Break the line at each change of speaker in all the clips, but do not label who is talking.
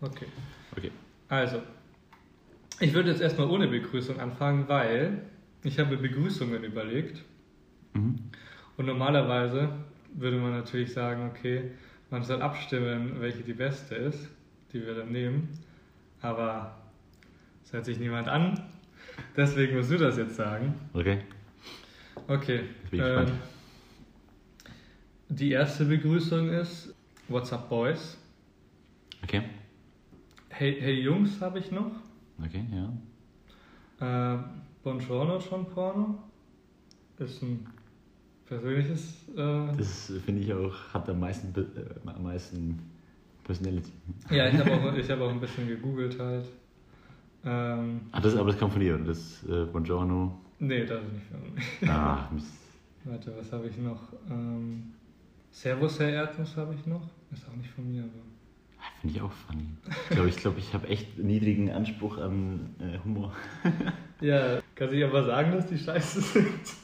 Okay.
Okay.
Also, ich würde jetzt erstmal ohne Begrüßung anfangen, weil ich habe Begrüßungen überlegt.
Mhm.
Und normalerweise würde man natürlich sagen, okay, man soll abstimmen, welche die beste ist, die wir dann nehmen. Aber es hört sich niemand an. Deswegen musst du das jetzt sagen.
Okay.
Okay.
Gespannt.
die erste Begrüßung ist What's up, Boys?
Okay.
Hey, hey Jungs habe ich noch.
Okay, ja.
Äh, Buongiorno schon Porno. Ist ein persönliches. Äh,
Das finde ich auch, hat am meisten, äh, am meisten Personality.
ja, ich habe auch, ich hab auch ein bisschen gegoogelt halt. Ähm,
Ah, das, aber das kommt von dir, oder? Das äh, Buongiorno.
nee, das ist nicht von mir.
Ah, Mist.
Warte, was habe ich noch? Ähm, Servus, Herr Erdnuss habe ich noch. Ist auch nicht von mir, aber.
Finde ich auch funny. Ich glaube, ich, glaub, ich habe echt niedrigen Anspruch an äh, Humor.
Ja, kann ich aber sagen, dass die scheiße sind.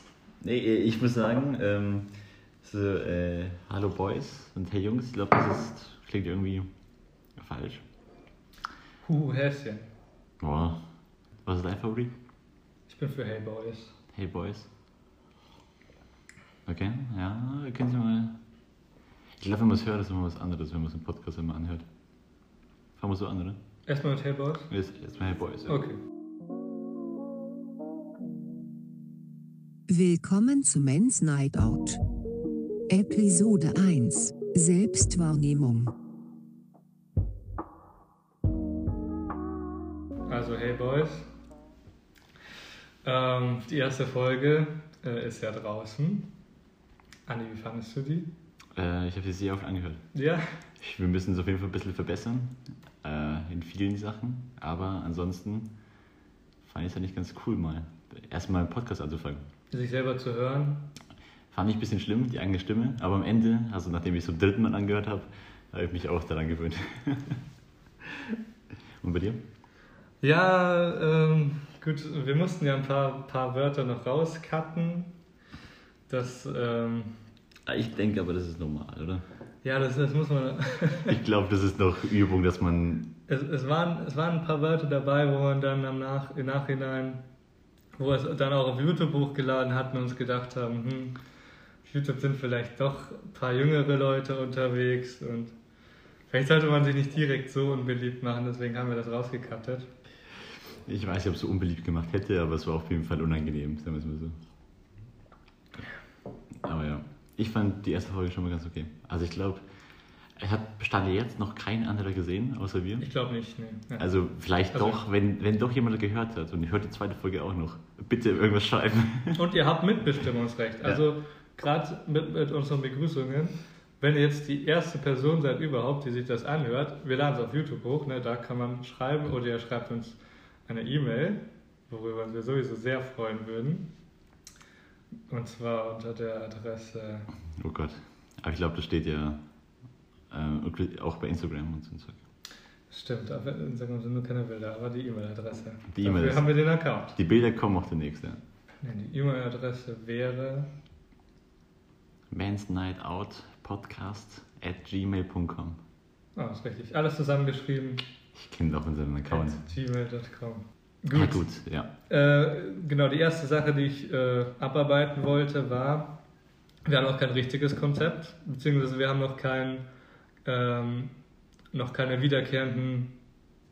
Nee, äh, ich muss sagen, ähm, so, äh, Hallo Boys und Hey Jungs, ich glaube, das ist, klingt irgendwie falsch.
Huhu, Häschen.
Boah. Was ist dein Favorit?
Ich bin für Hey Boys.
Hey Boys. Okay, ja, können Sie mal. Ich glaube, wenn man es hört, ist immer was anderes, wenn man es im Podcast immer anhört. Fangen wir so an, oder?
Erstmal mit Hey Boys.
Jetzt, jetzt mal Hey Boys. Ja.
Okay.
Willkommen zu Men's Night Out. Episode 1 Selbstwahrnehmung.
Also Hey Boys. Ähm, die erste Folge äh, ist ja draußen. Anni, wie fandest du die?
Äh, ich habe sie sehr oft angehört.
Ja.
Wir müssen es auf jeden Fall ein bisschen verbessern. Äh, in vielen Sachen. Aber ansonsten fand ich es ja nicht ganz cool, mal erstmal einen Podcast anzufangen.
Sich selber zu hören.
Fand ich ein bisschen schlimm, die eigene Stimme. Aber am Ende, also nachdem ich es zum dritten Mal angehört habe, habe ich mich auch daran gewöhnt. Und bei dir?
Ja, ähm, gut, wir mussten ja ein paar, paar Wörter noch rauscutten. Das, ähm,
Ah, Ich denke aber, das ist normal, oder?
Ja, das, das muss man.
Ich glaube, das ist noch Übung, dass man.
Es, es, waren, es waren ein paar Wörter dabei, wo man dann am Nach, im Nachhinein, wo wir es dann auch auf YouTube hochgeladen hatten und uns gedacht haben, hm, auf YouTube sind vielleicht doch ein paar jüngere Leute unterwegs und vielleicht sollte man sich nicht direkt so unbeliebt machen, deswegen haben wir das rausgekattet.
Ich weiß nicht, ob es so unbeliebt gemacht hätte, aber es war auf jeden Fall unangenehm, sagen wir es mal so. Aber ja, ich fand die erste Folge schon mal ganz okay. Also ich glaube, es hat Stand jetzt noch kein anderer gesehen, außer wir.
Ich glaube nicht, nee. Ja.
Also vielleicht
Also-
doch, wenn, wenn doch jemand gehört hat und ich hört die zweite Folge auch noch, bitte irgendwas schreiben.
Und ihr habt Mitbestimmungsrecht. Also gerade mit, mit unseren Begrüßungen, wenn ihr jetzt die erste Person seid überhaupt, die sich das anhört, wir laden es auf YouTube hoch, ne, da kann man schreiben oder ihr schreibt uns eine E-Mail, worüber wir sowieso sehr freuen würden. Und zwar unter der Adresse,
Oh Gott. Aber ich glaube, das steht ja äh, auch bei Instagram und so.
stimmt, auf Instagram sind nur keine Bilder, aber die E-Mail-Adresse.
Die
Dafür
E-Mail-
haben wir den Account.
Die Bilder kommen auch demnächst, ja.
Ne, die E-Mail-Adresse wäre
Man's Night Out Podcast at gmail.com.
Ah, ist richtig. Alles zusammengeschrieben.
Ich kenne auch unseren Account.
At gmail.com.
Gut. Ja, gut, ja.
Äh, genau, die erste Sache, die ich äh, abarbeiten wollte, war, wir haben noch kein richtiges Konzept, beziehungsweise wir haben noch kein, ähm, noch keine wiederkehrenden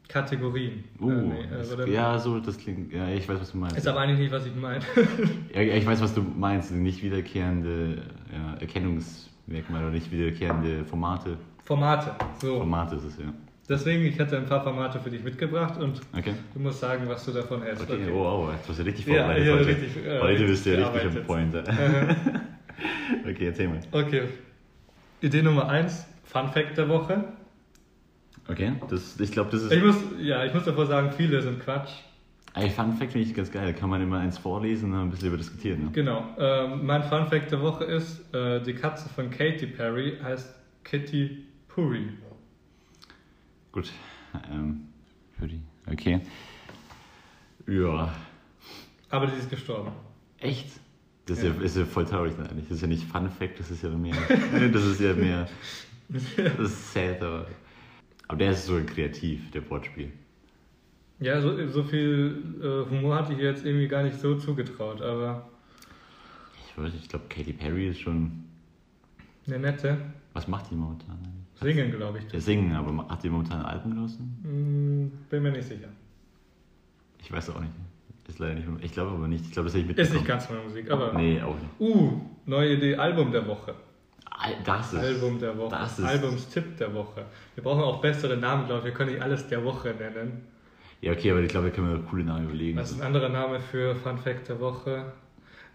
Kategorien.
Uh,
Äh, nee,
das,
also dann-
ja, so, das klingt. Ja, ich weiß, was du meinst.
Ist aber eigentlich nicht, was ich meine.
ja, ja, ich weiß, was du meinst. Nicht wiederkehrende ja, Erkennungsmerkmale oder nicht wiederkehrende Formate.
Formate. So.
Formate ist es, ja.
Deswegen, ich hatte ein paar Formate für dich mitgebracht und
Okay.
du musst sagen, was du davon hältst.
Okay, oh, wow, jetzt warst du richtig vorbereitet.
ja,
heute.
richtig, äh,
heute bist du ja richtig am Point. okay, erzähl mal.
Okay. Idee Nummer eins, Fun Fact der Woche.
Okay, das, ich glaube, das ist.
Ich muss, ja, ich muss davor sagen, viele sind Quatsch.
Ey, Fun Fact finde ich ganz geil. Da kann man immer eins vorlesen und ein bisschen über diskutieren. Ne?
Genau. Ähm, mein Fun Fact der Woche ist, äh, die Katze von Katy Perry heißt Kitty Puri.
Gut. Ähm, für die. Okay. Ja.
Aber die ist gestorben.
Echt? Das ist ja, ist ja voll traurig dann eigentlich. Das ist ja nicht Fun Fact, das ist ja mehr. das ist ja mehr. Das ist sad, aber. Aber der ist so kreativ, der Wortspiel.
Ja, so, so viel äh, Humor hatte ich ihr jetzt irgendwie gar nicht so zugetraut, aber
Ich weiß nicht, ich glaube, Katy Perry ist schon.
eine nette.
Was macht die momentan?
Singen, glaube ich.
Der Singen, aber hat die momentan ein Album draußen?
Hm, bin mir nicht sicher.
Ich weiß auch nicht. Ist leider nicht. Ich glaube aber nicht. Ich glaube, das hätte ich
Ist nicht
mitbekommen.
ganz meine Musik, aber.
Nee, auch nicht.
Uh, neue Idee, Album der Woche.
Das ist.
Album der Woche.
Das ist.
Albumstipp der Woche. Wir brauchen auch bessere Namen, glaube ich. Wir können nicht alles der Woche nennen.
Ja, okay, aber ich glaube, da können wir coole Namen überlegen.
Was ist ein anderer Name für Fun Fact der Woche?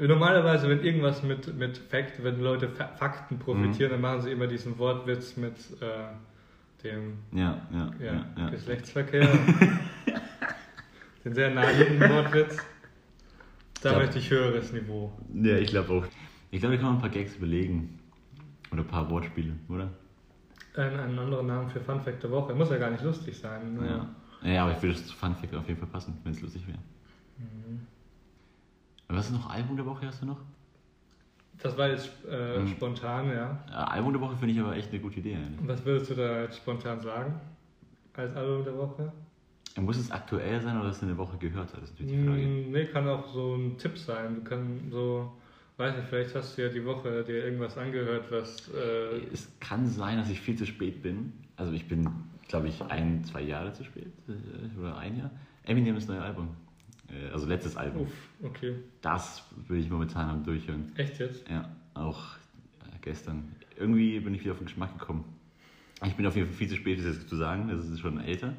Normalerweise, wenn irgendwas mit, mit Fact, wenn Leute Fa Fakten profitieren, dann machen sie immer diesen Wortwitz mit äh, dem
Ja, ja,
ja,
ja.
Geschlechtsverkehr. den sehr naheliegenden Wortwitz. Da
Ich glaub-
möchte ich höheres Niveau.
Ja, ich glaube auch. Ich glaube, da kann man ein paar Gags überlegen. Oder ein paar Wortspiele, oder?
Ein, einen anderen Namen für Fun Fact der Woche. Muss ja gar nicht lustig sein.
Ja. Ja, aber ich würde es zu Fun Fact auf jeden Fall passen, wenn es lustig wäre.
Mhm.
Was ist noch Album der Woche hast du noch?
Das war jetzt äh,
Mhm.
spontan, ja.
Ja, Album der Woche finde ich aber echt eine gute Idee. eigentlich.
Was würdest du da jetzt spontan sagen? Als Album der Woche?
Muss es aktuell sein oder dass du eine Woche gehört hast? Das ist natürlich die Frage.
Mm, Nee, kann auch so ein Tipp sein. Du kannst so, weiß nicht, vielleicht hast du ja die Woche dir irgendwas angehört, was. Äh,
Es kann sein, dass ich viel zu spät bin. Also ich bin, glaube ich, ein, zwei Jahre zu spät. äh, Oder ein Jahr. Eminem ist neue Album. Äh, Also letztes Album.
uff, okay.
Das würde ich momentan am Durchhören.
Echt jetzt?
Ja, auch äh, gestern. Irgendwie bin ich wieder auf den Geschmack gekommen. Ich bin auf jeden Fall viel zu spät, das jetzt zu sagen. Das ist schon älter.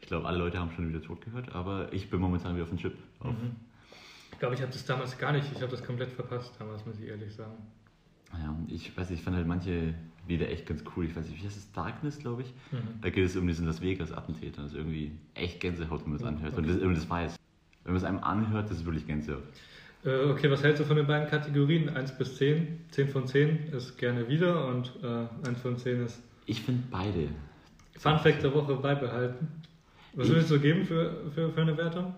Ich glaube, alle Leute haben schon wieder tot gehört, aber ich bin momentan wieder auf dem Chip. Auf.
Mhm. Ich glaube, ich habe das damals gar nicht, ich habe das komplett verpasst damals, muss ich ehrlich sagen.
Ja, ich weiß nicht, ich fand halt manche Lieder echt ganz cool. Ich weiß nicht, wie heißt es? Darkness, glaube ich.
Mhm.
Da geht es um diesen Las Vegas-Attentäter. Das ist irgendwie echt Gänsehaut, wenn man
Mhm,
anhört.
okay.
Und das, das weiß. Wenn man es einem anhört, das ist wirklich Gänsehaut.
Äh, okay, was hältst du von den beiden Kategorien? 1 bis 10. 10 von 10 ist gerne wieder und äh, 1 von 10 ist
Ich finde beide.
Fun Fact der Woche beibehalten. Was
Ich-
würdest du geben für, für, für eine Wertung?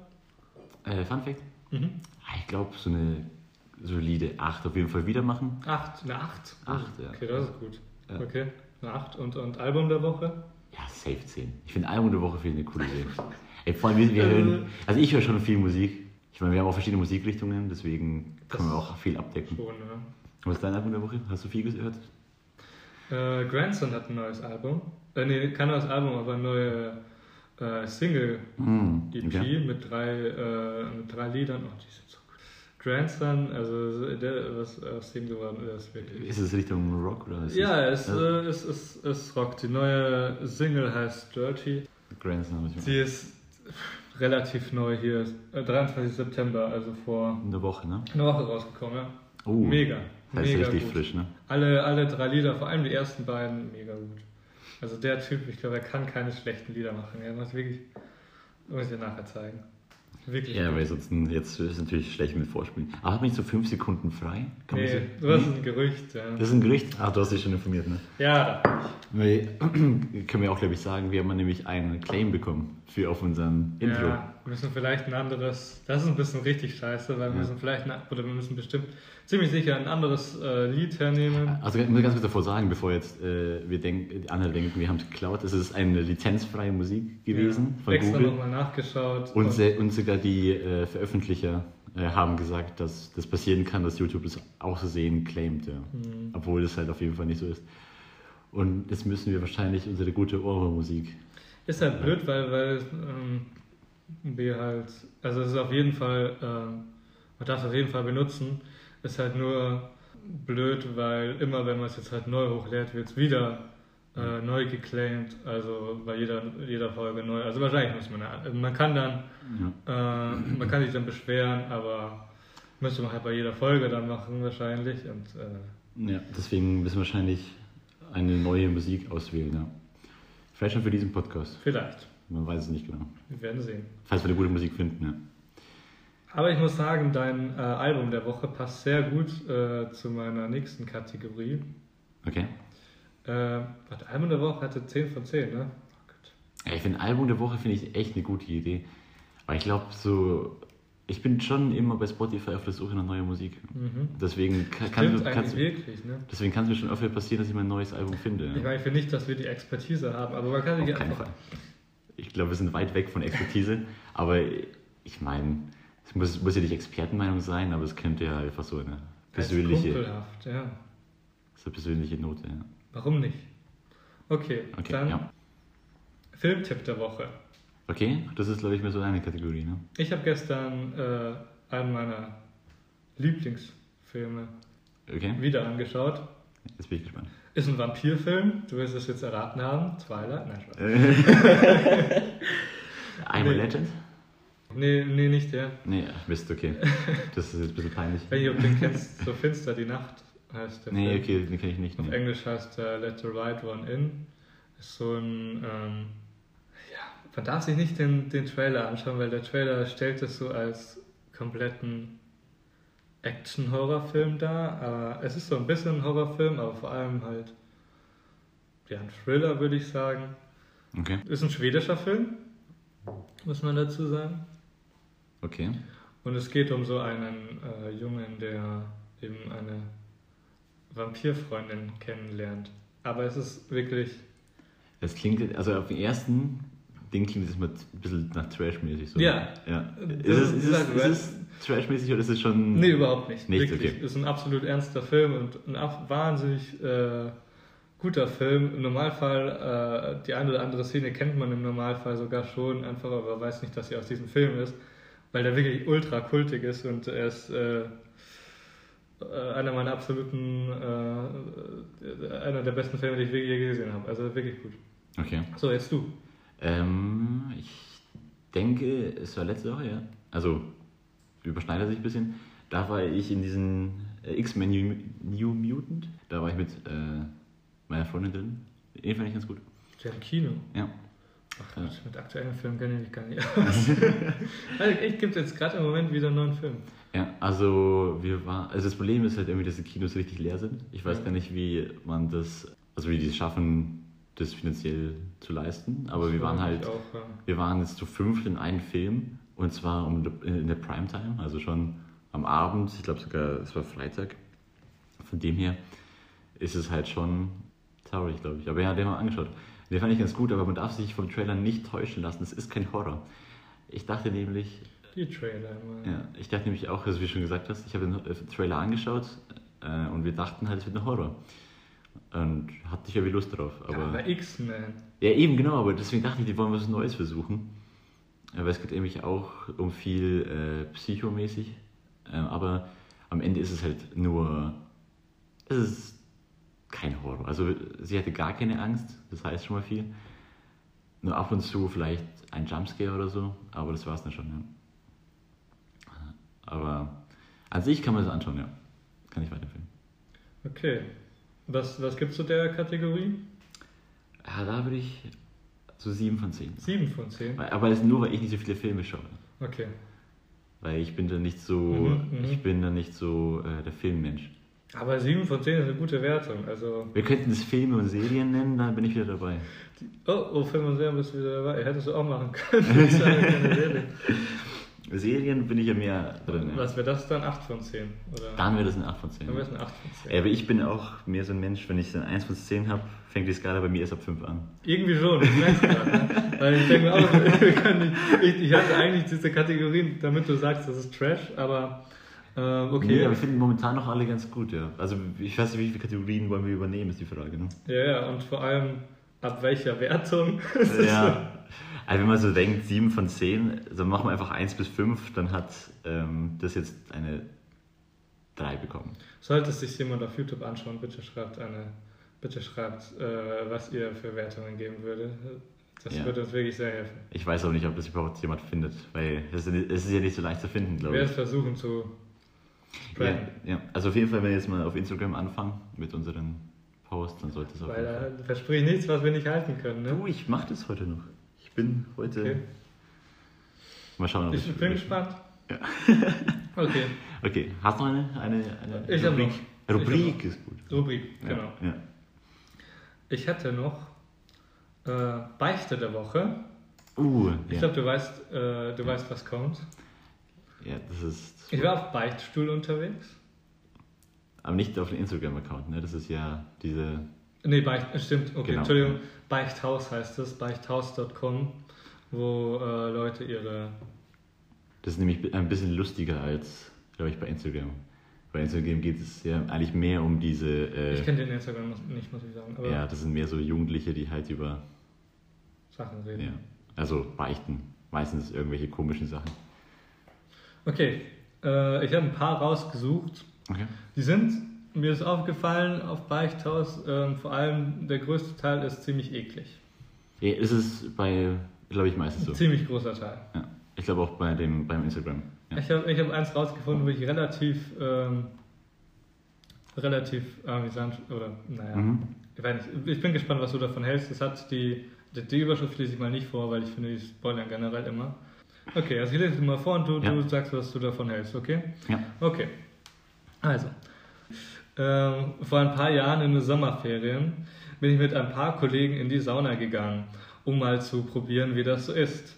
Äh, Fun Fact?
Mhm.
Ah, Ich glaube, so eine solide 8 auf jeden Fall wieder machen.
8, eine 8.
Acht, ja.
Okay, das ist gut.
Ja.
Okay, eine 8 und, und Album der Woche?
Ja, safe 10. Ich finde Album der Woche ich eine coole Idee. Ey, vor allem, wir, wir
Äh.
hören, also ich höre schon viel Musik. Ich meine, wir haben auch verschiedene Musikrichtungen, deswegen können wir
Das-
auch viel abdecken.
Schon, ne?
Was ist dein Album der Woche? Hast du viel gehört?
Äh, Grandson hat ein neues Album. Äh, nee, kein neues Album, aber eine neue äh, Single
Hm,
EP
okay.
mit, drei, äh, mit drei Liedern. Oh, die sind so gut. Grandson, also der, was aus dem geworden ist, wirklich.
Ist es Richtung Rock oder ist
Ja,
es,
es, äh, es, es, es rockt. Die neue Single heißt Dirty.
Grandson habe ich
Sie ist relativ neu hier, äh, 23. September, also vor
in der Woche, ne?
einer Woche rausgekommen. Ja.
Oh,
Mega.
Das ist
mega
richtig
gut.
frisch, ne?
Alle, alle drei Lieder, vor allem die ersten beiden, mega gut. Also der Typ, ich glaube, er kann keine schlechten Lieder machen. Er macht wirklich, muss ich dir nachher zeigen. Wirklich.
Ja, weil sonst jetzt ist es natürlich schlecht mit Vorspielen. Aber hat man nicht so fünf Sekunden frei? Kann
Nee,
so-
du hast ein Gerücht. Ja,
Das ist ein Gericht? Ah, du hast dich schon informiert, ne?
ja.
Weil, können wir auch, glaube ich, sagen, wir haben nämlich einen Claim bekommen für auf unserem Intro.
Ja, wir müssen vielleicht ein anderes, das ist ein bisschen richtig scheiße, weil wir müssen vielleicht, ein, oder wir müssen bestimmt ziemlich sicher ein anderes äh, Lied hernehmen.
Also ich muss ganz kurz davor sagen, bevor jetzt äh, wir denken, die anderen denken, wir haben es geklaut, es ist eine lizenzfreie Musik gewesen
ja,
von
extra
Google.
nochmal nachgeschaut.
Und, se- und sogar die äh, Veröffentlicher äh, haben gesagt, dass das passieren kann, dass YouTube das auch so sehen claimt, ja.
Mhm.
Obwohl das halt auf jeden Fall nicht so ist. Und jetzt müssen wir wahrscheinlich unsere gute Ohrwurm-Musik.
Ist halt blöd, weil, weil ähm, wir halt, also es ist auf jeden Fall, ähm, man darf es auf jeden Fall benutzen, ist halt nur blöd, weil immer wenn man es jetzt halt neu hochlädt, wird es wieder äh, neu geclaimed, also bei jeder, jeder Folge neu. Also wahrscheinlich muss man, also man kann dann,
Ja.
äh, man kann sich dann beschweren, aber müsste man halt bei jeder Folge dann machen wahrscheinlich und äh,
ja, deswegen müssen wir wahrscheinlich eine neue Musik auswählen, ja. Vielleicht schon für diesen Podcast.
vielleicht,
Man weiß es nicht genau.
wir werden sehen.
Falls wir eine gute Musik finden, ja.
Aber ich muss sagen, dein äh, Album der Woche passt sehr gut äh, zu meiner nächsten Kategorie.
Okay.
Äh, warte, Album der Woche hatte 10 von 10, ne? Oh.
Ja, ich finde Album der Woche finde ich echt eine gute Idee. Weil ich glaube, so Ich bin schon immer bei Spotify auf der Suche nach neuer Musik.
Mhm.
Deswegen kann,
Stimmt
kann, kannst,
wirklich, ne?
deswegen kann es mir schon öfter passieren, dass ich mein neues Album finde.
Ich meine, ich will nicht, dass wir die Expertise haben, aber man kann
Auf
sich einfach...
Fall. Ich glaube, wir sind weit weg von Expertise, aber ich meine, es muss, muss ja nicht Expertenmeinung sein, aber es könnte ja einfach so eine persönliche,
kumpelhaft, ja.
so eine persönliche Note. Ja.
Warum nicht? Okay,
Okay,
dann
ja.
Filmtipp der Woche.
Okay, das ist, glaube ich, mehr so eine Kategorie. Ne?
Ich habe gestern äh, einen meiner Lieblingsfilme
Okay,
wieder angeschaut.
Jetzt bin ich gespannt.
Ist ein Vampirfilm, du wirst es jetzt erraten haben. Twilight? Nein, Spaß.
I'm
Nee.
a Legend?
Nee, nee, nicht der.
Nee, Mist, okay. Das ist jetzt ein bisschen peinlich.
Ob du den kennst. So finster die Nacht heißt der
Nee,
Film.
okay, den kenne ich nicht.
Auf
Nee.
Englisch heißt er Let the Right One In. Ist so ein, ähm, ja, man darf sich nicht den, den Trailer anschauen, weil der Trailer stellt es so als kompletten Action-Horrorfilm. Aber es ist so ein bisschen ein Horrorfilm, aber vor allem halt, ja, ein Thriller, würde ich sagen.
Okay,
Ist ein schwedischer Film, muss man dazu sagen.
okay.
Und es geht um so einen äh, Jungen, der eben eine Vampirfreundin kennenlernt. Aber es ist wirklich,
Das klingt, also auf den ersten Ding klingt es mal ein bisschen nach Trash-mäßig. So.
Ja.
ja.
Das
Ist es,
ist
es, ist es Trash-mäßig oder ist es schon.
nee, überhaupt nicht.
Nicht,
wirklich.
okay.
Ist ein absolut ernster Film und ein wahnsinnig äh, guter Film. Im Normalfall, äh, die eine oder andere Szene kennt man im Normalfall sogar schon, einfach aber weiß nicht, dass sie aus diesem Film ist, weil der wirklich ultra kultig ist und er ist äh, äh, einer meiner absoluten, äh, einer der besten Filme, die ich je gesehen habe. Also wirklich gut.
Okay.
So, jetzt du.
Ähm, ich denke, es war letzte Woche, ja. Also, überschneidet sich ein bisschen. Da war ich in diesen äh, X-Men New, New Mutant. Da war ich mit äh, meiner Freundin drin. Den fand ich ganz gut.
Der im Kino.
Ja.
Ach Gott, mit aktuellen Filmen kenne ich mich gar nicht aus. also ich gibt jetzt gerade im Moment wieder einen neuen Film.
Ja, also wir waren, also das Problem ist halt irgendwie, dass die Kinos richtig leer sind. Ich weiß
Ja.
gar nicht, wie man das, also wie die es schaffen, das finanziell zu leisten. Aber wir waren halt,
Auch, ja.
wir waren jetzt zu fünft in einem Film und zwar um, in der Primetime, also schon am Abend. Ich glaube sogar, es war Freitag. Von dem her ist es halt schon traurig, glaube ich. Aber ja, den haben wir angeschaut. Den fand ich ganz gut, aber man darf sich vom Trailer nicht täuschen lassen. Es ist kein Horror. Ich dachte nämlich,
Die Trailer immer.
ja, ich dachte nämlich auch, also wie du schon gesagt hast, ich habe den äh, Trailer angeschaut äh, und wir dachten halt, es wird ein Horror. Und hatte ich irgendwie Lust drauf.
Aber,
Aber,
aber X-Men.
ja, eben genau, aber deswegen dachte ich, die wollen was Neues versuchen. Aber es geht nämlich auch um viel äh, psychomäßig. Ähm, aber am Ende ist es halt nur. Es ist kein Horror. Also sie hatte gar keine Angst, das heißt schon mal viel. Nur ab und zu vielleicht ein Jumpscare oder so, aber das war es dann schon, ja. Aber an sich kann man es anschauen, ja. Kann ich weiterempfehlen.
Okay. Was, was gibst du der Kategorie?
Ja, da würde ich so 7 von 10.
7 von 10.
Weil- Aber es ist nur, weil ich nicht so viele Filme schaue.
Okay.
Weil ich bin da nicht so,
Mhm, mhm.
ich bin da nicht so äh, der Filmmensch.
Aber 7 von 10 ist eine gute Wertung. Also,
Wir könnten es Filme und Serien nennen, dann bin ich wieder dabei.
oh, oh Film und Serien bist du wieder dabei. Hättest du auch machen können.
Serien bin ich ja mehr drin. Ja.
Was wäre das dann? 8 von 10? Oder?
Dann wäre das eine 8 von 10.
Dann wäre es eine 8 von 10.
Ja, aber ich bin auch mehr so ein Mensch, wenn ich dann 1 von 10 habe, fängt die Skala bei mir erst ab 5 an.
Irgendwie schon, ich merke es. Ne? Weil ich denke mir auch, wir können nicht, ich, ich hatte eigentlich diese Kategorien, damit du sagst, das ist Trash, aber äh, okay.
Nee, aber ich finde momentan noch alle ganz gut, ja. Also ich weiß nicht, wie viele Kategorien wollen wir übernehmen, ist die Frage, ne?
Ja, ja, und vor allem ab welcher Wertung?
ja. Also wenn man so denkt, 7 von 10, dann machen wir einfach 1 bis 5, dann hat ähm, das jetzt eine 3 bekommen.
Sollte sich jemand auf YouTube anschauen, bitte schreibt eine, bitte schreibt, äh, was ihr für Wertungen geben würdet. Das
Ja.
würde uns wirklich sehr helfen.
Ich weiß auch nicht, ob das überhaupt jemand findet, weil es ist, ja nicht so leicht zu finden, glaube ich.
es versuchen zu
Ja, ja. Also auf jeden Fall, wenn wir jetzt mal auf Instagram anfangen mit unseren Posts, dann sollte es auf
Weil
jeden Fall.
da versprich nichts, was wir nicht halten können. Ne?
Du, ich mache das heute noch. Ich bin heute.
Okay.
Mal schauen, ob
Ich
es-
bin gespannt.
Ja.
okay,
Okay, hast du noch eine, eine, eine
Ich
Rubrik?
noch. Ich
Rubrik ist gut.
Rubrik, genau.
Ja.
Ich hätte noch äh, Beichte der Woche.
Uh,
Ich
ja.
glaube, du weißt, äh, du weißt, was kommt.
Ja, das ist.
Ich war auf Beichtstuhl unterwegs.
Aber nicht auf dem Instagram-Account, ne? Das ist ja diese.
Nee, Beicht, äh, stimmt, okay,
Genau.
Entschuldigung. Beichthaus heißt es, beichthaus.com, wo äh, Leute ihre.
Das ist nämlich ein bisschen lustiger als, glaube ich, bei Instagram. Bei Instagram geht es ja eigentlich mehr um diese. Äh,
Ich kenne den Instagram nicht, muss ich sagen, aber
ja, das sind mehr so Jugendliche, die halt über.
Sachen reden.
Ja, also beichten. Meistens irgendwelche komischen Sachen.
Okay, äh, ich habe ein paar rausgesucht.
Okay.
Die sind, mir ist aufgefallen, auf Beichthaus, ähm, vor allem der größte Teil ist ziemlich eklig.
Ja, es ist bei, glaube ich, meistens so.
Ziemlich großer Teil.
Ja. Ich glaube auch bei dem, beim Instagram. Ja.
Ich habe ich hab eins rausgefunden, wo ich relativ, ähm, relativ amüsant, oder naja,
Mhm.
ich, weiß nicht, ich bin gespannt, was du davon hältst. Das hat die, die, die Überschrift lese ich mal nicht vor, weil ich finde, die spoilern generell immer. Okay, also ich lese sie mal vor und du,
Ja.
du sagst, was du davon hältst, okay?
Ja.
Okay. Also, ähm, vor ein paar Jahren in den Sommerferien bin ich mit ein paar Kollegen in die Sauna gegangen, um mal zu probieren, wie das so ist.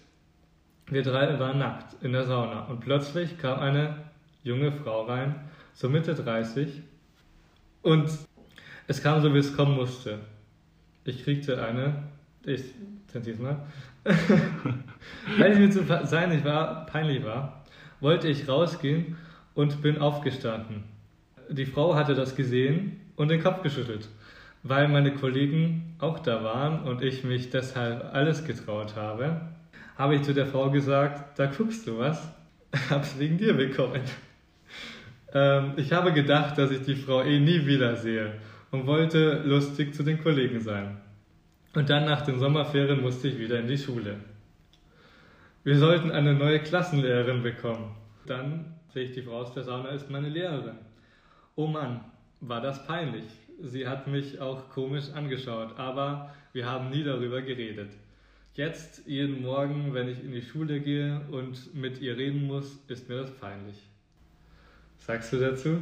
Wir drei waren nackt in der Sauna und plötzlich kam eine junge Frau rein, so Mitte 30, und es kam so, wie es kommen musste. Ich kriegte eine, ich zensiere mal, weil ich mir zu seinig war, peinlich war, wollte ich rausgehen und bin aufgestanden. Die Frau hatte das gesehen und den Kopf geschüttelt. Weil meine Kollegen auch da waren und ich mich deshalb alles getraut habe, habe ich zu der Frau gesagt, da guckst du was, hab's wegen dir bekommen. Ähm, ich habe gedacht, dass ich die Frau eh nie wiedersehe und wollte lustig zu den Kollegen sein. Und dann nach den Sommerferien musste ich wieder in die Schule. Wir sollten eine neue Klassenlehrerin bekommen. Dann sehe ich die Frau aus der Sauna, ist meine Lehrerin. Oh Mann, war das peinlich. Sie hat mich auch komisch angeschaut, aber wir haben nie darüber geredet. Jetzt, jeden Morgen, wenn ich in die Schule gehe und mit ihr reden muss, ist mir das peinlich. Sagst du dazu?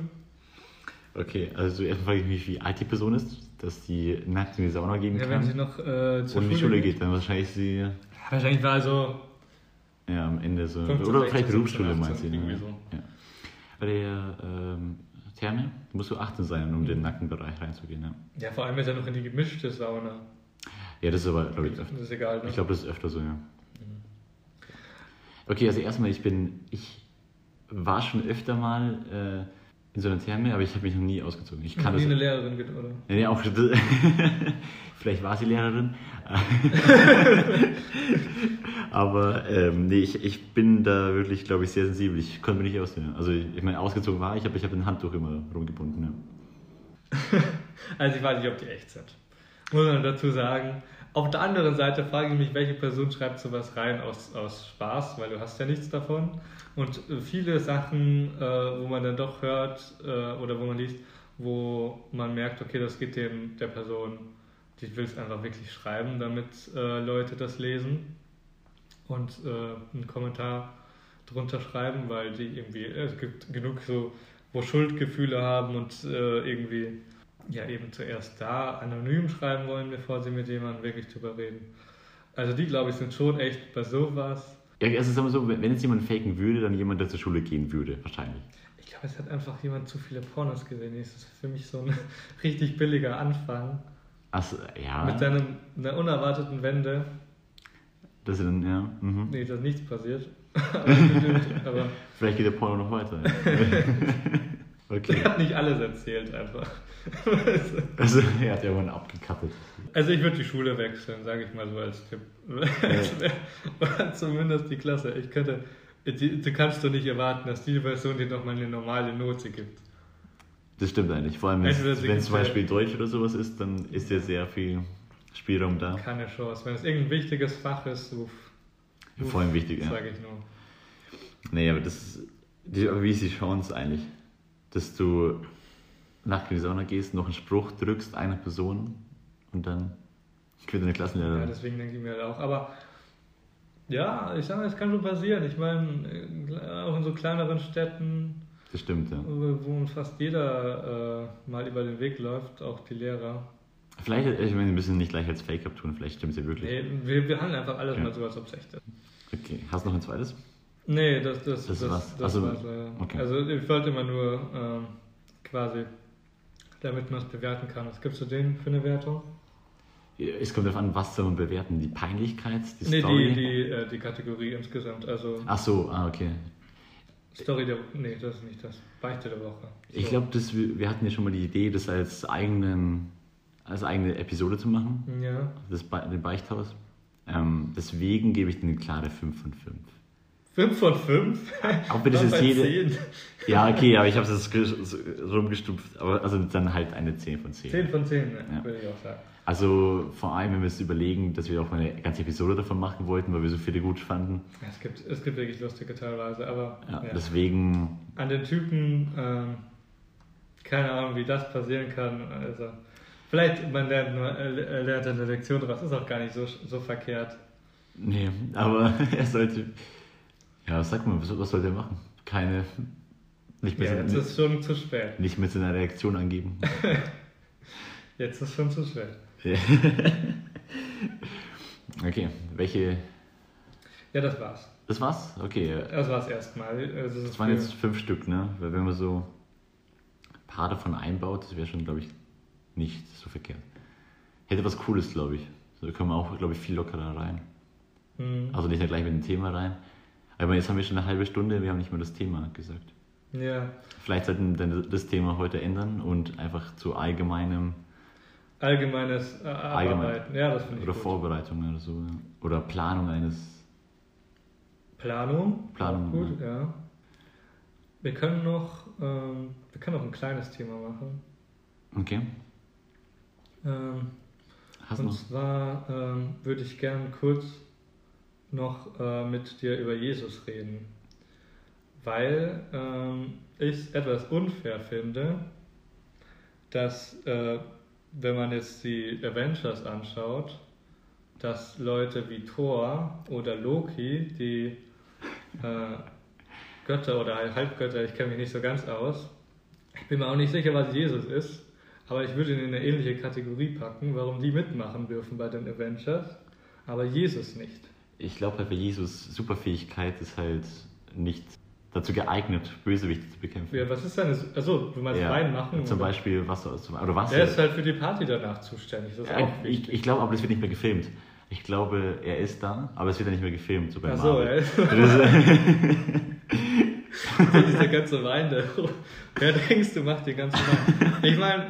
Okay, also zuerst frage ich mich, wie alt die Person ist, dass die nackt in die Sauna gehen
Ja,
kann.
wenn sie noch äh, zur
und in die Schule geht, dann wahrscheinlich sie
Wahrscheinlich war so
ja, am Ende so.
15,
oder
16,
vielleicht Berufsschule
17,
meinst du. Ne?
so.
Ja. Der ähm, Therme musst du 18 sein, um in den nackten Bereich reinzugehen. Ja,
Ja, vor allem ist er noch in die gemischte Sauna.
ja das ist aber, glaube ich, öfter.
Das ist egal. Ne?
Ich glaube, das ist öfter so, ja. Okay, also erstmal, ich bin, ich war schon öfter mal äh, in so einer Therme, aber ich habe mich noch nie ausgezogen. Ich kann
Wie
das.
eine Lehrerin, oder?
Nee, auch Vielleicht war sie Lehrerin. Aber ähm, nee, ich, ich bin da wirklich, glaube ich, sehr sensibel. Ich konnte mich nicht ausziehen. Also ich, ich meine, ausgezogen war ich, aber ich habe ein Handtuch immer rumgebunden. Ja.
Also ich weiß nicht, ob die echt sind. Muss man dazu sagen. Auf der anderen Seite frage ich mich, welche Person schreibt sowas rein aus, aus Spaß, weil du hast ja nichts davon. Und äh, viele Sachen, äh, wo man dann doch hört äh, oder wo man liest, wo man merkt, okay, das geht dem der Person, die will es einfach wirklich schreiben, damit äh, Leute das lesen und äh, einen Kommentar drunter schreiben, weil die irgendwie, äh, es gibt genug so, wo Schuldgefühle haben und irgendwie ja eben zuerst da anonym schreiben wollen, bevor sie mit jemandem wirklich drüber reden. Also die, glaube ich, sind schon echt bei sowas.
Ja, also sagen wir so, wenn jetzt jemand faken würde, dann jemand, der zur Schule gehen würde, wahrscheinlich.
Ich glaube, es hat einfach jemand zu viele Pornos gesehen. Das ist für mich so ein richtig billiger Anfang.
Achso, ja.
Mit deinem, einer unerwarteten Wende.
das ist dann, ja. Mhm.
Nee, da ist nichts passiert. aber, aber
Vielleicht geht der Porno noch weiter. okay.
ich habe nicht alles erzählt einfach.
Also, er hat ja irgendwann abgekattet.
Also ich würde die Schule wechseln, sage ich mal so als Tipp. Oder Zumindest die Klasse. Ich könnte, die, du kannst doch nicht erwarten, dass die Person dir nochmal eine normale Note gibt.
Das stimmt eigentlich. Vor allem, wenn
Entweder sie
es zum
ja-
Beispiel Deutsch oder sowas ist, dann ist ja sehr viel Spielraum da.
Keine Chance. Wenn es irgendein wichtiges Fach ist, uff,
Vor allem wichtig, ja.
sage ich nur.
Nee, aber das aber wie ist die Chance eigentlich, dass du nach in die Sauna gehst, noch einen Spruch drückst einer Person und dann gewinnt deine
Ja,
Klassenlehrerin.
deswegen denke ich mir halt auch. Aber ja, ich sage, es kann schon passieren. Ich meine, auch in so kleineren Städten,
das stimmt, ja.
wo fast jeder äh, mal über den Weg läuft, auch die Lehrer.
Vielleicht, äh, ich meine, wir müssen nicht gleich als Fake abtun, vielleicht stimmt es ja wirklich.
Nee, wir, wir handeln einfach alles
Ja.
mal so, als ob es echt ist.
Okay, hast du noch ein zweites?
Nee, das, das,
Das
das,
war's.
das
Also,
war's leider.
okay.
Also ich wollte immer nur ähm, quasi, damit man es bewerten kann. Was gibst du denen für eine Wertung?
Es kommt darauf an, was soll man bewerten? Die Peinlichkeit, die
Nee,
Story?
die, die, äh, die Kategorie insgesamt. Also
Ach so, ah, okay.
Story der Nee, das ist nicht das. Beichte der Woche.
Ich
So.
glaube, dass wir, hatten ja schon mal die Idee, das als, eigenen, als eigene Episode zu machen,
Ja.
das Be den Beichthaus. Ähm, deswegen gebe ich denen eine klare 5 von 5.
5 von 5?
Auch wenn das
bei
jede.
10.
Ja, okay, aber ich habe es so rumgestumpft. Aber also dann halt eine 10 von 10.
10 von 10, ne?
Ja.
würde ich auch sagen.
Also vor allem, wenn wir uns überlegen, dass wir auch mal eine ganze Episode davon machen wollten, weil wir so viele gut fanden.
Ja, es, gibt, es gibt wirklich lustige teilweise, aber
Ja,
ja.
Deswegen,
an den Typen, ähm, keine Ahnung, wie das passieren kann. Also, vielleicht man lernt, äh, lernt eine Lektion daraus, ist auch gar nicht so, so verkehrt.
nee, aber er sollte. Ja, sag mal, was, was soll der machen? Keine. Nicht mit,
Ja, jetzt ist schon zu spät.
nicht mit seiner Reaktion angeben.
Jetzt ist schon zu spät.
okay, welche.
Ja, das war's.
Das war's? Okay,
Das war's erstmal. Also,
das waren jetzt fünf Stück, ne? Weil wenn man so ein paar davon einbaut, das wäre schon, glaube ich, nicht so verkehrt. Hätte was Cooles, glaube ich. So da kommen wir auch, glaube ich, viel lockerer rein.
Hm,
Also nicht gleich mit dem Thema rein. Aber jetzt haben wir schon eine halbe Stunde, wir haben nicht mal das Thema gesagt.
ja,
Vielleicht sollten wir das Thema heute ändern und einfach zu allgemeinem
allgemeines äh, Abarbeiten. Ja, das finde ich
oder
gut.
Vorbereitung oder so. ja. Oder Planung eines.
Planung.
Planung,
Gut, ja. Wir können noch, ähm, wir können noch ein kleines Thema machen.
Okay.
Ähm,
Hast
Und
noch?
zwar ähm, würde ich gern kurz noch äh, mit dir über Jesus reden, weil ähm, ich es etwas unfair finde, dass äh, wenn man jetzt die Avengers anschaut, dass Leute wie Thor oder Loki, die äh, Götter oder Halbgötter, ich kenne mich nicht so ganz aus, ich bin mir auch nicht sicher, was Jesus ist, aber ich würde ihn in eine ähnliche Kategorie packen, warum die mitmachen dürfen bei den Avengers, aber Jesus nicht.
Ich glaube halt bei Jesus Superfähigkeit ist halt nicht dazu geeignet, Bösewichte zu bekämpfen.
Ja, was ist seine. Achso, du meinst
Ja,
reinmachen?
Zum
oder?
Beispiel Wasser zum, oder Wasser.
Der ist halt für die Party danach zuständig, das ist
Ja,
auch
ich
wichtig.
ich glaube aber, das wird nicht mehr gefilmt. Ich glaube, er ist da, aber es wird dann nicht mehr gefilmt, so bei Marvel.
er ist.
Das-
Das ist der ganze Wein da. Wer denkst du macht den ganzen Wein? Ich meine,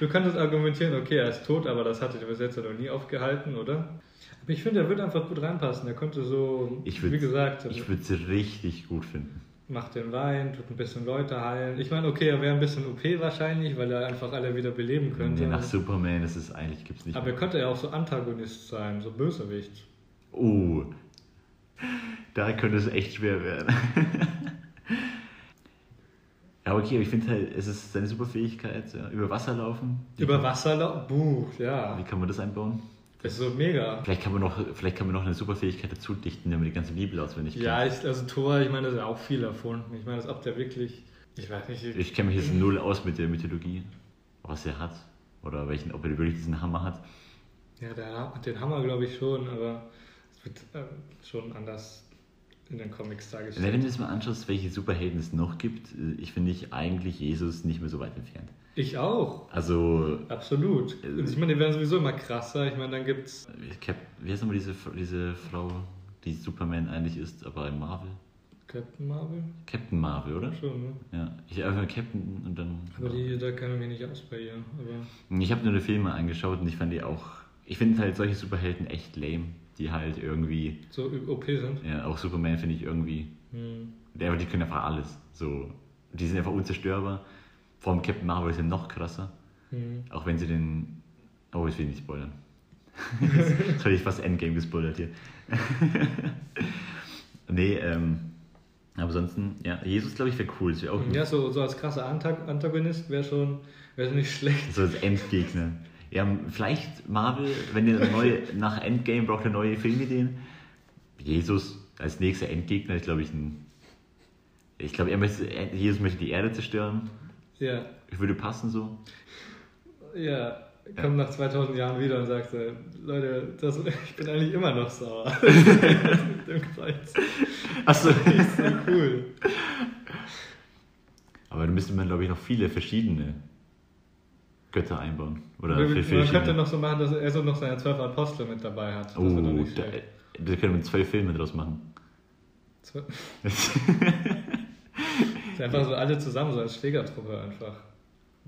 du könntest argumentieren, okay, er ist tot, aber das hatte der Besetzer noch nie aufgehalten, oder? Ich finde, er würde einfach gut reinpassen. Er könnte so,
Ich
wie gesagt,
Ich würde es richtig gut finden.
macht den Wein, tut ein bisschen Leute heilen. Ich meine, okay, er wäre ein bisschen OP wahrscheinlich, weil er einfach alle wieder beleben könnte.
Nee, nach Superman ist es eigentlich gibt's nicht.
aber er könnte ja auch so Antagonist sein, so Bösewicht.
Oh, da könnte es echt schwer werden. ja, okay, aber ich finde halt, es ist seine Superfähigkeit, ja, über Wasser laufen.
Über Wasser, lau- buh, ja.
Wie kann man das einbauen?
Das ist so mega.
Vielleicht kann man noch, vielleicht kann man noch eine Superfähigkeit dazu dichten, damit die ganze Bibel auswendig
Ja,
kennt.
ich, also Thor, ich meine, das ist ja auch viel erfunden. Ich meine, als ob der wirklich, ich weiß nicht,
Ich kenne mich jetzt null aus mit der Mythologie, was er hat. Oder welchen, ob er wirklich diesen Hammer hat.
ja, der hat den Hammer, glaube ich, schon, aber es wird äh, schon anders in den Comics dargestellt.
wenn du jetzt mal anschaust, welche Superhelden es noch gibt, äh, ich finde ich eigentlich Jesus nicht mehr so weit entfernt.
Ich auch,
Also,
absolut. Und ich meine, die werden sowieso immer krasser. Ich meine, dann gibt's,
Cap, wie heißt nochmal diese, diese Frau, die Superman eigentlich ist, aber in Marvel?
Captain Marvel?
Captain Marvel, oder?
Schon, ne?
Ja, ich einfach Captain und dann.
Aber die, da kenne ich mich nicht aus bei ihr. Aber
Ich habe nur eine Filme angeschaut und ich fand die auch. Ich finde halt solche Superhelden echt lame, die halt irgendwie.
so OP sind.
Ja, auch Superman finde ich irgendwie.
Hm.
Der, die können einfach alles. So, die sind einfach unzerstörbar. Vor allem Captain Marvel ist ja noch krasser.
Hm.
Auch wenn sie den. Oh, ich will nicht spoilern. Jetzt hätte ich fast Endgame gespoilert hier. nee, ähm. Aber ansonsten, ja, Jesus glaube ich wäre cool. Auch
Ja, so, so als krasser Antag Antagonist wäre schon, wäre nicht schlecht.
so als Endgegner. Ja, vielleicht Marvel, wenn ihr neue, nach Endgame braucht ihr neue Filmideen. Jesus als nächster Endgegner ist, glaube ich, ein. Ich glaube, er möchte, Jesus möchte die Erde zerstören.
Ja,
Ich würde passen so.
ja. Kommt nach 2000 Jahren wieder und sagt, äh, Leute, das, ich bin eigentlich immer noch sauer. dem Kreuz.
Achso.
Ist so cool.
Aber dann müsste man, glaube ich, noch viele verschiedene Götter einbauen. Oder
Man
für
könnte noch so machen, dass er so noch seine zwölf Apostel mit dabei hat.
Oh, da, da können wir zwei Filme draus machen.
Ist einfach so alle zusammen, so als Schlägertruppe einfach.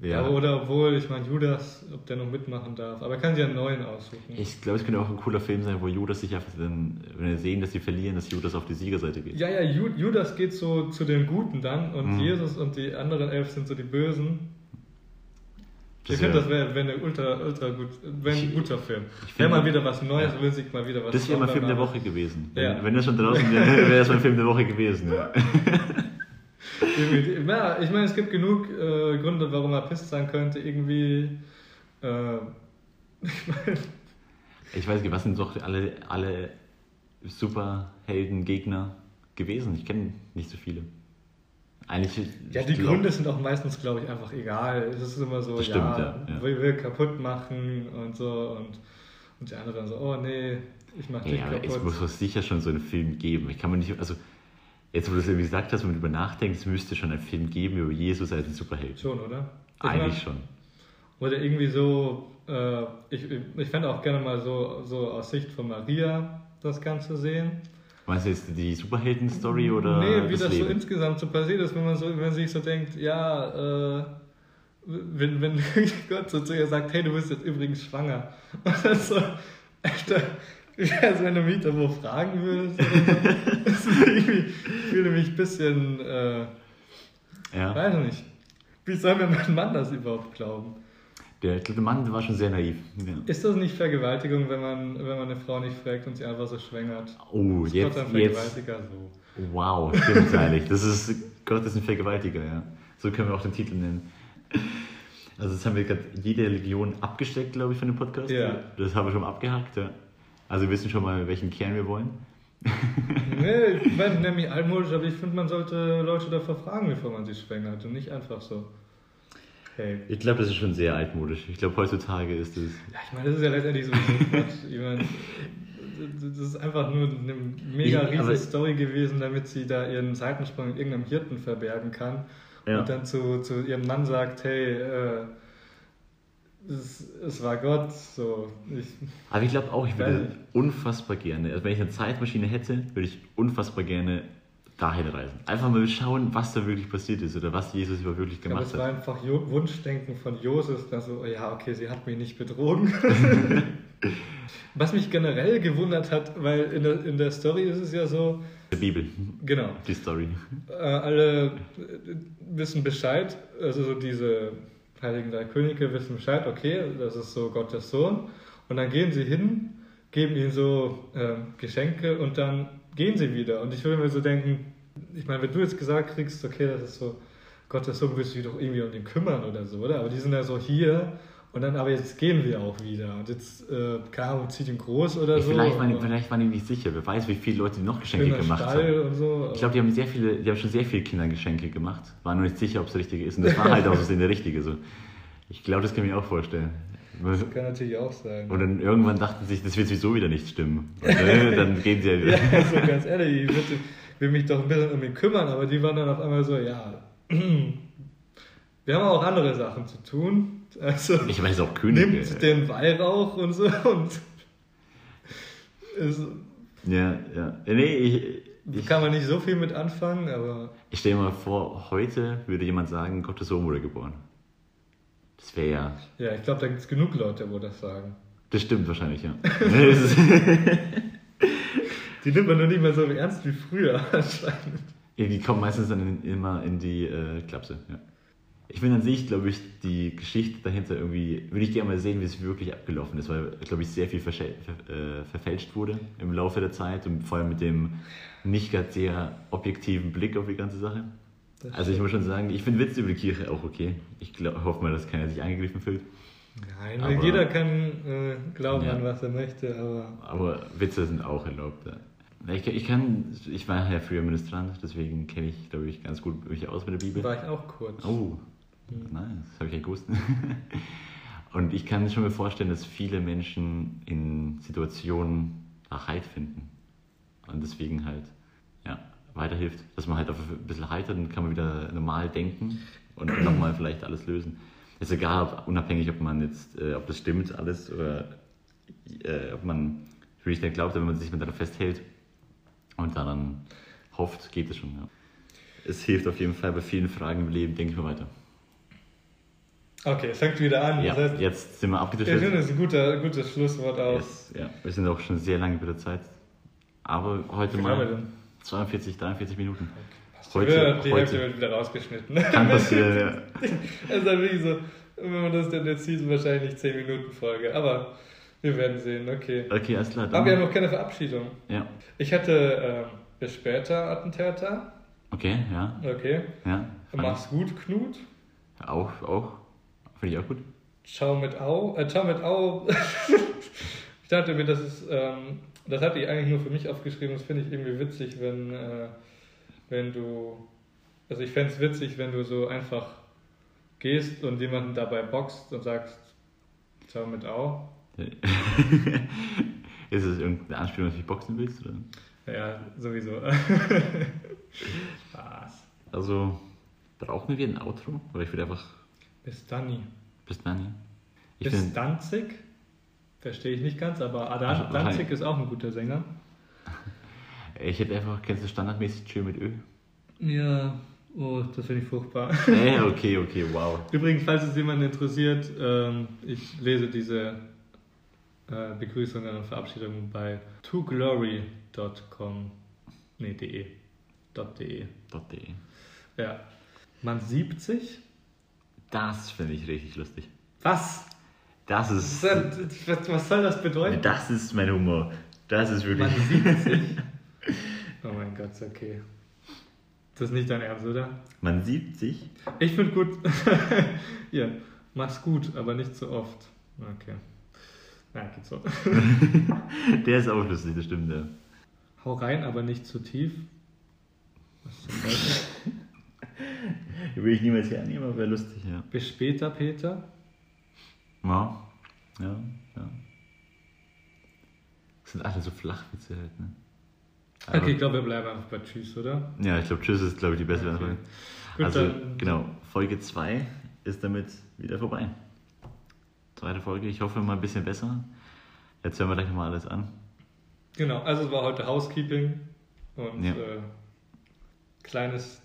ja.
Oder obwohl, ich meine, Judas, ob der noch mitmachen darf. Aber er kann sich einen neuen aussuchen.
Ich glaube, es könnte auch ein cooler Film sein, wo Judas sich einfach dann, wenn wir sehen, dass sie verlieren, dass Judas auf die Siegerseite geht.
Ja, ja, Ju- Judas geht so zu den Guten dann und
Mhm.
Jesus und die anderen elf sind so die Bösen.
Das
ich finde,
wär-
das wäre wär eine ultra, ultra gut, wäre ein guter Film.
ich
Wäre mal wieder was Neues,
Ja.
will sich mal wieder was
Das wäre mein Film der. Woche gewesen. Wenn,
Ja.
wenn das schon draußen wäre, wäre das mein Film der Woche gewesen. Ja.
Ja, ich meine, es gibt genug äh, Gründe, warum er pisst sein könnte. Irgendwie. Äh,
Ich weiß nicht, was sind doch alle, alle Superhelden-Gegner gewesen? Ich kenne nicht so viele. Eigentlich.
ja, die
ich glaub-
Gründe sind auch meistens, glaube ich, einfach egal. Es ist immer so,
stimmt,
ja,
ja, ja.
will, kaputt machen und so. Und, und die anderen so, oh nee, ich mach dich
Ja, aber es
kaputt.
muss doch sicher schon so einen Film geben. Ich kann mir nicht. Also, jetzt, wo du es irgendwie gesagt hast, wenn man darüber nachdenkt, es müsste schon einen Film geben über Jesus als einen Superheld.
Schon, oder? Ich
Eigentlich
mein,
schon.
Oder irgendwie so, äh, ich, ich fände auch gerne mal so, so aus Sicht von Maria das Ganze sehen.
Meinst du jetzt die Superhelden-Story oder
nee, wie
das,
das, so insgesamt so passiert ist, wenn man so, wenn man sich so denkt, ja, äh, wenn, wenn Gott so zu ihr sagt, hey, du bist jetzt übrigens schwanger. Und dann so, echt, also wenn du mich da wo fragen würdest, das ich fühle mich ein bisschen, äh,
ja.
weiß nicht, wie soll mir mein Mann das überhaupt glauben?
Der, der Mann war schon sehr naiv. Ja.
Ist das nicht Vergewaltigung, wenn man, wenn man eine Frau nicht fragt und sie einfach so schwängert?
Oh,
Ist
jetzt,
Gott ein
jetzt.
Vergewaltiger so?
Wow, stimmt eigentlich. Das ist, Gott ist ein Vergewaltiger, ja. So können wir auch den Titel nennen. Also jetzt haben wir gerade jede Religion abgesteckt, glaube ich, von dem Podcast.
Ja.
Das haben wir schon mal abgehakt, ja. Also wir wissen schon mal, welchen Kern wir wollen.
Nee, ich bin nämlich altmodisch, aber ich finde, man sollte Leute davor fragen, bevor man sie schwängert und nicht einfach so. Hey.
Ich glaube, das ist schon sehr altmodisch. Ich glaube, heutzutage ist es...
Ja, ich meine, das ist ja letztendlich sowieso Quatsch. Ich meine, das ist einfach nur eine mega
Ich-
riesige Story gewesen, damit sie da ihren Seitensprung in irgendeinem Hirten verbergen kann.
Ja.
Und dann zu, zu ihrem Mann sagt, hey, äh, es, es war Gott, so. Ich,
Aber ich glaube auch, ich würde unfassbar gerne, also wenn ich eine Zeitmaschine hätte, würde ich unfassbar gerne dahin reisen. Einfach mal schauen, was da wirklich passiert ist oder was Jesus überhaupt wirklich
ich glaube,
gemacht
es war
hat.
einfach jo Wunschdenken von Josef, dass so, oh ja, okay, sie hat mich nicht betrogen. Was mich generell gewundert hat, weil in der, in der Story ist es ja so,
Die Bibel,
genau,
die Story.
äh, alle wissen Bescheid, also so diese heiligen drei Könige wissen Bescheid, okay, das ist so Gottes Sohn. Und dann gehen sie hin, geben ihm so ähm, Geschenke und dann gehen sie wieder. Und ich würde mir so denken, ich meine, wenn du jetzt gesagt kriegst, okay, das ist so Gottes Sohn, willst du dich doch irgendwie um den kümmern oder so, oder? Aber die sind ja so hier und dann, aber jetzt gehen wir auch wieder. Und jetzt, äh, keine Ahnung, zieht ihn groß oder so.
vielleicht, waren, die- vielleicht waren die nicht sicher. Wer weiß, wie viele Leute noch Geschenke gemacht
Stall
haben.
und so.
Ich glaube, die haben sehr viele, die haben schon sehr viele Kindern Geschenke gemacht. War nur nicht sicher, ob es das Richtige ist. Und das war halt auch so der Richtige. So. Ich glaube, das kann ich mir auch vorstellen.
das kann natürlich auch sein.
Und dann irgendwann dachten sie sich, das wird sowieso wieder nicht stimmen. Und, äh, dann gehen sie ja wieder.
Ja, also ganz ehrlich, ich würde, will mich doch ein bisschen um ihn kümmern, aber die waren dann auf einmal so, ja, wir haben auch andere Sachen zu tun. Also
Ich weiß auch Könige.
nimmt den Weihrauch und so und es,
Ja, ja. Nee, ich, ich,
kann man nicht so viel mit anfangen, aber
ich stelle mir mal vor, heute würde jemand sagen, Gottes Sohn wurde geboren. Das wäre ja.
ja, ich glaube, da gibt es genug Leute, wo das sagen.
Das stimmt wahrscheinlich, ja.
Die nimmt man nur nicht mehr so ernst wie früher anscheinend.
Die kommen meistens dann in, immer in die äh, Klapse. Ja. Ich finde an sich, glaube ich, die Geschichte dahinter irgendwie, würde ich gerne mal sehen, wie es wirklich abgelaufen ist, weil, glaube ich, sehr viel ver, äh, verfälscht wurde im Laufe der Zeit und vor allem mit dem nicht gerade sehr objektiven Blick auf die ganze Sache.
Das
Also ich muss schon sagen, ich finde Witze über die Kirche auch okay. Ich glaub, hoffe mal, dass keiner sich angegriffen fühlt.
Nein,
Aber-
jeder kann äh, glauben
Ja.
an, was er möchte, aber
Aber Witze sind auch erlaubt. Ja. Ich, ich kann, ich war ja früher Ministrant, deswegen kenne ich, glaube ich, ganz gut mich aus mit der Bibel.
war ich auch kurz.
Oh, nein, das habe ich ja gewusst. Und ich kann schon mir vorstellen, dass viele Menschen in Situationen nach Halt finden. Und deswegen halt ja, weiterhilft. Dass man halt auf ein bisschen heitert, dann kann man wieder normal denken und nochmal vielleicht alles lösen. Ist egal, ob, unabhängig, ob man jetzt, äh, ob das stimmt alles oder äh, ob man wirklich nicht glaubt, wenn man sich miteinander festhält und daran hofft, geht es schon. Ja. Es hilft auf jeden Fall bei vielen Fragen im Leben, denke ich mal weiter.
Okay, es fängt wieder an.
Ja,
das heißt,
jetzt sind wir abgedriftet.
finde, das ist ein guter, gutes Schlusswort auch.
Yes, ja, wir sind auch schon sehr lange bei der Zeit. Aber heute
Wie
mal
denn?
42, 43 Minuten.
Heute,
Heute,
die Hälfte
heute
wird wieder rausgeschnitten.
kann passieren. ja.
Das ist halt wirklich so, wenn man das dann jetzt sieht, wahrscheinlich 10 Minuten Folge. Aber wir werden sehen, okay.
Okay, alles klar.
Aber wir haben
Dann,
noch keine Verabschiedung.
ja.
Ich hatte ähm, bis später Attentäter.
Okay, ja.
Okay.
ja.
Mach's gut, Knut.
Auch, auch. Finde ich auch gut.
Ciao mit Au. Äh, ciao mit Au. ich dachte mir, das ist, ähm, das hatte ich eigentlich nur für mich aufgeschrieben. Das finde ich irgendwie witzig, wenn, äh, wenn du, also ich fände es witzig, wenn du so einfach gehst und jemanden dabei boxt und sagst, ciao mit Au.
Ist es irgendeine Anspielung, dass du dich boxen willst? Oder?
Ja, sowieso. Spaß.
Also, brauchen wir ein Outro? Oder ich würde einfach.
Bis dann.
Bis dann, ja. Ich
Bis
finde,
Danzig? Verstehe ich nicht ganz, aber Adam,
Also,
Danzig ist auch ein guter Sänger.
ich hätte einfach, kennst du standardmäßig Chill mit Ö?
Ja, oh, das finde ich furchtbar.
Äh, okay, okay, wow.
Übrigens, falls es jemanden interessiert, ähm, ich lese diese äh, Begrüßungen und Verabschiedungen bei toglory.com. Nee, de. .de.
.de.
Ja. Man siebt sich.
Das finde ich richtig lustig.
Was?
Das ist.
Was was soll das bedeuten?
Das ist mein Humor. Das ist wirklich.
Man sieht sich. Oh mein Gott, okay. Das ist nicht dein Ernst, oder?
Man sieht sich.
Ich finde gut. ja, mach's gut, aber nicht zu oft. Okay. Na, geht so.
Der ist auch lustig, das stimmt, ja.
Hau rein, aber nicht zu tief. Was zum Beispiel?
Will ich niemals hernehmen, aber wäre lustig, ja.
Bis später, Peter.
Ja, ja, ja. Das sind alle so Flachwitze halt, ne? Aber-
Okay, ich glaube, wir bleiben einfach bei Tschüss, oder?
Ja, ich glaube, Tschüss ist, glaube ich, die beste
Okay.
Antwort. Also,
dann-
genau, Folge 2 ist damit wieder vorbei. Zweite Folge, ich hoffe mal ein bisschen besser. Jetzt hören wir gleich nochmal alles an.
Genau, also es war heute Housekeeping und
Ja.
äh, kleines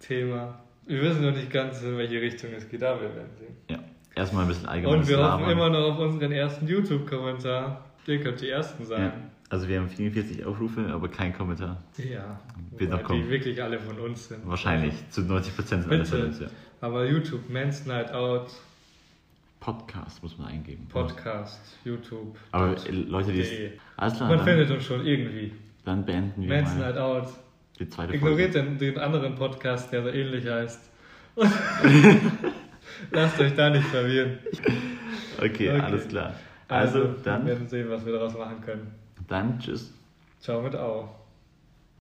Thema. Wir wissen noch nicht ganz, in welche Richtung es geht, aber wir werden sehen.
Ja, erstmal ein bisschen allgemeines
Und wir hoffen
Labern.
immer noch auf unseren ersten YouTube-Kommentar. Ihr könnt die ersten sein.
Ja, also wir haben 44 Aufrufe, aber kein Kommentar.
Ja,
Wird noch kommen.
die wirklich alle von uns sind.
Wahrscheinlich, zu 90% sind alles von uns, ja.
Aber YouTube, Men's Night Out,
Podcast muss man eingeben.
Podcast, YouTube.
Aber äh, Leute, die. Alles klar,
Man
dann,
findet uns schon irgendwie.
dann beenden wir
Men's
mal
Night Out.
Die zweite
Ignoriert
Folge.
den, den anderen Podcast, der so ähnlich heißt. Lasst euch da nicht verwirren.
Okay,
Okay.
alles klar. Also,
wir
dann,
werden sehen, was wir daraus machen können.
dann tschüss.
Ciao mit Au.